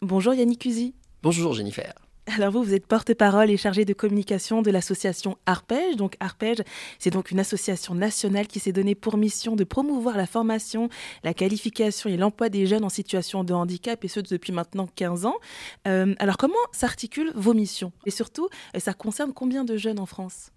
Bonjour Yannick Cusy. Bonjour Jennifer. Alors vous, vous êtes porte-parole et chargé de communication de l'association Arpège. Donc Arpège, c'est donc une association nationale qui s'est donnée pour mission de promouvoir la formation, la qualification et l'emploi des jeunes en situation de handicap, et ce depuis maintenant 15 ans. Euh, alors comment s'articulent vos missions? Et surtout, euh, ça concerne combien de jeunes en France?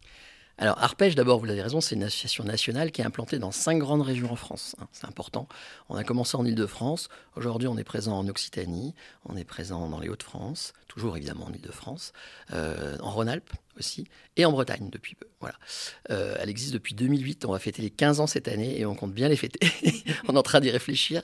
Alors Arpège, d'abord, vous l'avez raison, c'est une association nationale qui est implantée dans cinq grandes régions en France. Hein, c'est important. On a commencé en Ile-de-France. Aujourd'hui, on est présent en Occitanie, on est présent dans les Hauts-de-France, toujours évidemment en Ile-de-France, euh, en Rhône-Alpes aussi, et en Bretagne depuis peu. Voilà. Euh, elle existe depuis 2008. On va fêter les 15 ans cette année et on compte bien les fêter. on est en train d'y réfléchir.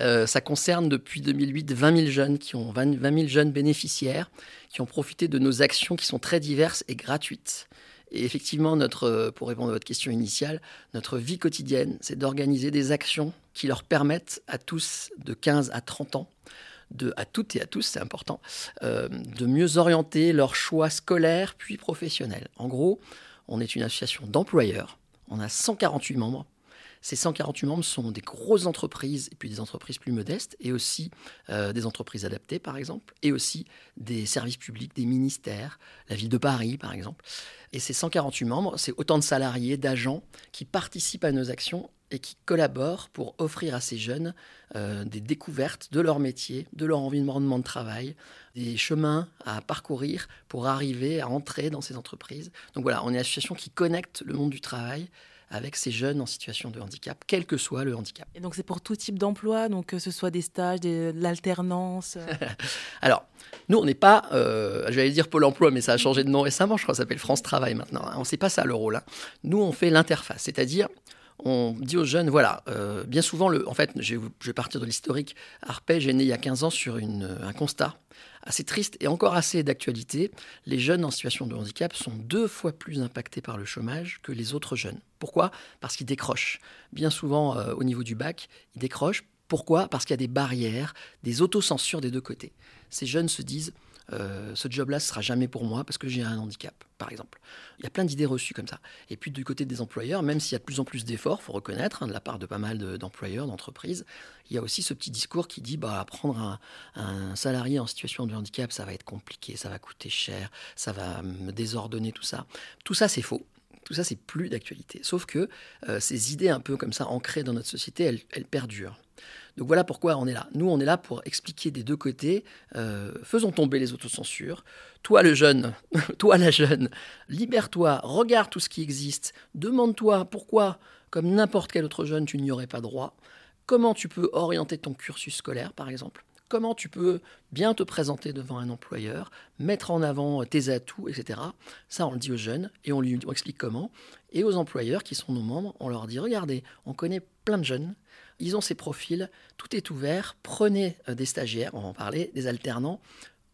Euh, ça concerne depuis 2008 20 000 jeunes qui ont 20 000 jeunes bénéficiaires qui ont profité de nos actions qui sont très diverses et gratuites. Et effectivement, euh, pour répondre à votre question initiale, notre vie quotidienne, c'est d'organiser des actions qui leur permettent à tous de 15 à 30 ans à toutes et à tous, c'est important, euh, de mieux orienter leurs choix scolaires puis professionnels. En gros, on est une association d'employeurs, on a 148 membres. Ces 148 membres sont des grosses entreprises et puis des entreprises plus modestes et aussi euh, des entreprises adaptées par exemple et aussi des services publics, des ministères, la ville de Paris par exemple. Et ces 148 membres, c'est autant de salariés, d'agents qui participent à nos actions et qui collaborent pour offrir à ces jeunes euh, des découvertes de leur métier, de leur environnement de travail, des chemins à parcourir pour arriver à entrer dans ces entreprises. Donc voilà, on est une association qui connecte le monde du travail avec ces jeunes en situation de handicap, quel que soit le handicap. Et donc c'est pour tout type d'emploi, donc que ce soit des stages, de l'alternance euh Alors, nous, on n'est pas, euh, je vais dire Pôle emploi, mais ça a changé de nom récemment, je crois que ça s'appelle France Travail maintenant. Hein. On ne sait pas ça le rôle. Hein. Nous, on fait l'interface, c'est-à-dire on dit aux jeunes, voilà, euh, bien souvent, le, en fait, je vais, partir de l'historique, Arpège est né il y a 15 ans sur une, un constat assez triste et encore assez d'actualité. Les jeunes en situation de handicap sont deux fois plus impactés par le chômage que les autres jeunes. Pourquoi? Parce qu'ils décrochent. Bien souvent, euh, au niveau du bac, ils décrochent. Pourquoi? Parce qu'il y a des barrières, des autocensures des deux côtés. Ces jeunes se disent euh, ce job-là, ce sera jamais pour moi parce que j'ai un handicap, par exemple. Il y a plein d'idées reçues comme ça. Et puis du côté des employeurs, même s'il y a de plus en plus d'efforts, faut reconnaître, hein, de la part de pas mal d'employeurs, d'entreprises, il y a aussi ce petit discours qui dit, bah, prendre un, salarié en situation de handicap, ça va être compliqué, ça va coûter cher, ça va me désordonner tout ça. Tout ça, c'est faux. Tout ça, c'est plus d'actualité. Sauf que euh, ces idées un peu comme ça ancrées dans notre société, elles perdurent. Donc voilà pourquoi on est là. Nous, on est là pour expliquer des deux côtés. Euh, faisons tomber les autocensures. Toi, le jeune, toi, la jeune, libère-toi, regarde tout ce qui existe. Demande-toi pourquoi, comme n'importe quel autre jeune, tu n'y aurais pas droit. Comment tu peux orienter ton cursus scolaire, par exemple? Comment tu peux bien te présenter devant un employeur, mettre en avant tes atouts, etc. Ça, on le dit aux jeunes et on lui explique comment. Et aux employeurs qui sont nos membres, on leur dit, regardez, on connaît plein de jeunes ils ont ces profils, tout est ouvert, prenez euh, des stagiaires, on va en parler, des alternants,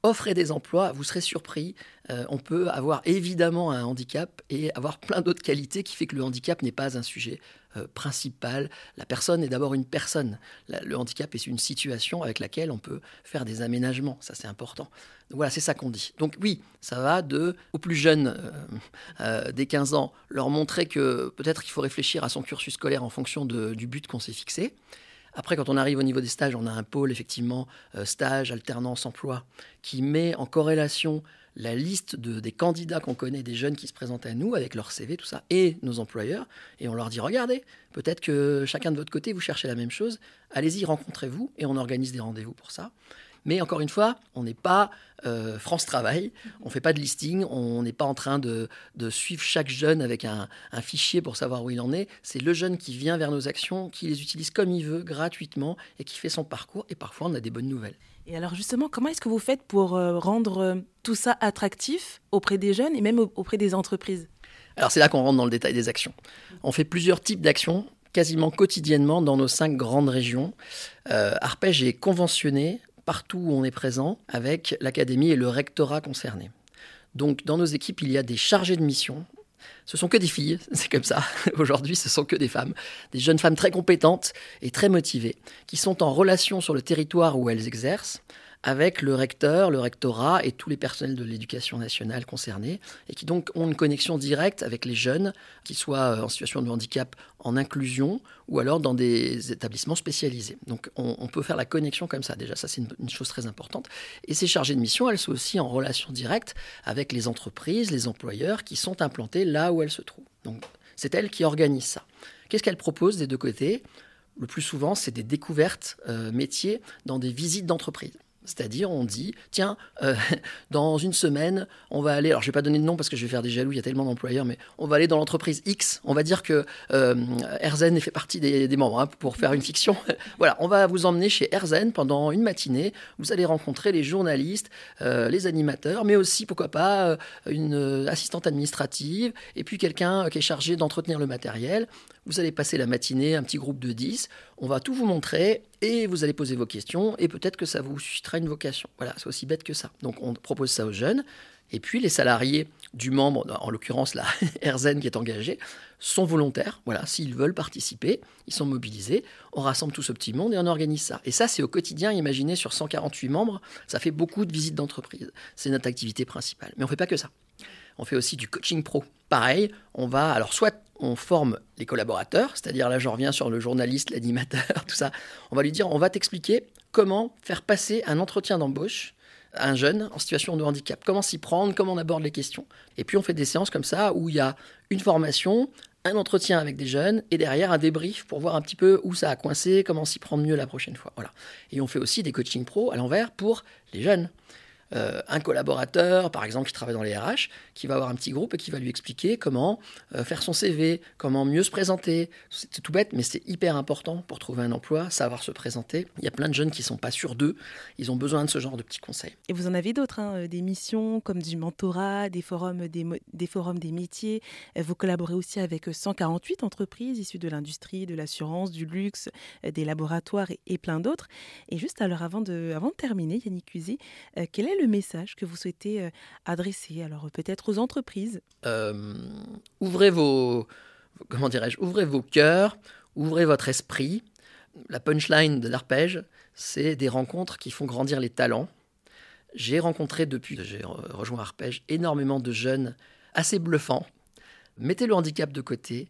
offrez des emplois, vous serez surpris. Euh, on peut avoir évidemment un handicap et avoir plein d'autres qualités qui fait que le handicap n'est pas un sujet euh, principal. La personne est d'abord une personne. le handicap est une situation avec laquelle on peut faire des aménagements. Ça, c'est important. Voilà, c'est ça qu'on dit. Donc oui, ça va de aux plus jeunes euh, des 15 ans, leur montrer que peut-être qu'il faut réfléchir à son cursus scolaire en fonction du but qu'on s'est fixé. Après, quand on arrive au niveau des stages, on a un pôle, effectivement, euh, stage, alternance, emploi, qui met en corrélation la liste de, des candidats qu'on connaît, des jeunes qui se présentent à nous avec leur CV, tout ça, et nos employeurs. Et on leur dit, regardez, peut-être que chacun de votre côté, vous cherchez la même chose. Allez-y, rencontrez-vous, et on organise des rendez-vous pour ça. Mais encore une fois, on n'est pas euh, France Travail, on ne fait pas de listing, on n'est pas en train de, suivre chaque jeune avec un, fichier pour savoir où il en est. C'est le jeune qui vient vers nos actions, qui les utilise comme il veut, gratuitement, et qui fait son parcours. Et parfois, on a des bonnes nouvelles. Et alors justement, comment est-ce que vous faites pour euh, rendre euh, tout ça attractif auprès des jeunes et même auprès des entreprises? Alors c'est là qu'on rentre dans le détail des actions. On fait plusieurs types d'actions quasiment quotidiennement dans nos cinq grandes régions. Euh, Arpège est conventionné partout où on est présent avec l'académie et le rectorat concerné. Donc dans nos équipes, il y a des chargés de mission. Ce sont que des filles, c'est comme ça. Aujourd'hui, ce sont que des femmes, des jeunes femmes très compétentes et très motivées, qui sont en relation sur le territoire où elles exercent avec le recteur, le rectorat et tous les personnels de l'éducation nationale concernés, et qui donc ont une connexion directe avec les jeunes, qu'ils soient euh, en situation de handicap en inclusion ou alors dans des établissements spécialisés. Donc on, peut faire la connexion comme ça, déjà ça c'est une, chose très importante. Et ces chargées de mission, elles sont aussi en relation directe avec les entreprises, les employeurs qui sont implantés là où elles se trouvent. Donc c'est elles qui organisent ça. Qu'est-ce qu'elles proposent des deux côtés? Le plus souvent, c'est des découvertes euh, métiers dans des visites d'entreprise. C'est-à-dire, on dit, tiens, euh, dans une semaine, on va aller, alors je ne vais pas donner de nom parce que je vais faire des jaloux, il y a tellement d'employeurs, mais on va aller dans l'entreprise X. On va dire que euh, Erzen fait partie des, membres, hein, pour faire une fiction. voilà, on va vous emmener chez Erzen pendant une matinée. Vous allez rencontrer les journalistes, euh, les animateurs, mais aussi, pourquoi pas, une assistante administrative, et puis quelqu'un qui est chargé d'entretenir le matériel. Vous allez passer la matinée, un petit groupe de 10, on va tout vous montrer et vous allez poser vos questions et peut-être que ça vous suscitera une vocation. Voilà, c'est aussi bête que ça. Donc on propose ça aux jeunes. Et puis les salariés du membre, en l'occurrence la RZN qui est engagée, sont volontaires. Voilà, s'ils veulent participer, ils sont mobilisés. On rassemble tout ce petit monde et on organise ça. Et ça, c'est au quotidien. Imaginez sur 148 membres, ça fait beaucoup de visites d'entreprise. C'est notre activité principale. Mais on ne fait pas que ça. On fait aussi du coaching pro. Pareil, on va alors soit on forme les collaborateurs, c'est-à-dire là je reviens sur le journaliste, l'animateur, tout ça. On va lui dire, on va t'expliquer comment faire passer un entretien d'embauche à un jeune en situation de handicap, comment s'y prendre, comment on aborde les questions. Et puis on fait des séances comme ça où il y a une formation, un entretien avec des jeunes et derrière un débrief pour voir un petit peu où ça a coincé, comment s'y prendre mieux la prochaine fois. Voilà. Et on fait aussi des coachings pro à l'envers pour les jeunes. Euh, un collaborateur, par exemple, qui travaille dans les RH, qui va avoir un petit groupe et qui va lui expliquer comment euh, faire son CV, comment mieux se présenter. C'est tout bête, mais c'est hyper important pour trouver un emploi, savoir se présenter. Il y a plein de jeunes qui ne sont pas sûrs d'eux, ils ont besoin de ce genre de petits conseils. Et vous en avez d'autres, hein, euh, des missions comme du mentorat, des forums des, forums des métiers. Vous collaborez aussi avec 148 entreprises issues de l'industrie, de l'assurance, du luxe, des laboratoires et, plein d'autres. Et juste alors avant de, terminer, Yannick Cuisy, quel est le message que vous souhaitez euh, adresser Alors peut-être aux entreprises? Euh, Ouvrez vos, comment dirais-je, ouvrez vos cœurs, ouvrez votre esprit. La punchline de l'arpège, c'est des rencontres qui font grandir les talents. J'ai rencontré depuis que j'ai rejoint Arpège énormément de jeunes assez bluffants. Mettez le handicap de côté.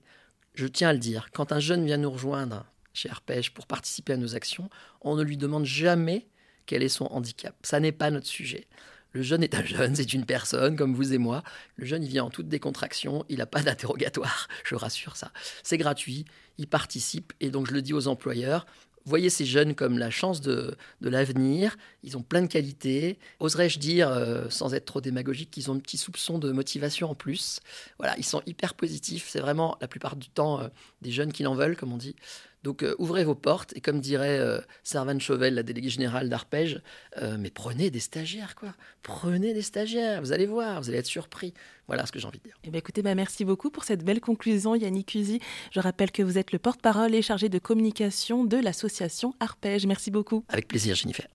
Je tiens à le dire, quand un jeune vient nous rejoindre chez Arpège pour participer à nos actions, on ne lui demande jamais quel est son handicap. Ça n'est pas notre sujet. Le jeune est un jeune, c'est une personne comme vous et moi. Le jeune, il vient en toute décontraction, il n'a pas d'interrogatoire, je rassure ça. C'est gratuit, il participe et donc je le dis aux employeurs, voyez ces jeunes comme la chance de, l'avenir. Ils ont plein de qualités. Oserais-je dire, euh, sans être trop démagogique, qu'ils ont un petit soupçon de motivation en plus. Voilà, ils sont hyper positifs. C'est vraiment la plupart du temps euh, des jeunes qui l'en veulent, comme on dit. Donc euh, ouvrez vos portes et comme dirait euh, Servane Chauvel, la déléguée générale d'Arpège, euh, mais prenez des stagiaires quoi. Prenez des stagiaires, vous allez voir, vous allez être surpris. Voilà ce que j'ai envie de dire. Eh bien, écoutez, bah, merci beaucoup pour cette belle conclusion Yannick Cusi. Je rappelle que vous êtes le porte-parole et chargé de communication de l'association Arpège. Merci beaucoup. Avec plaisir Jennifer.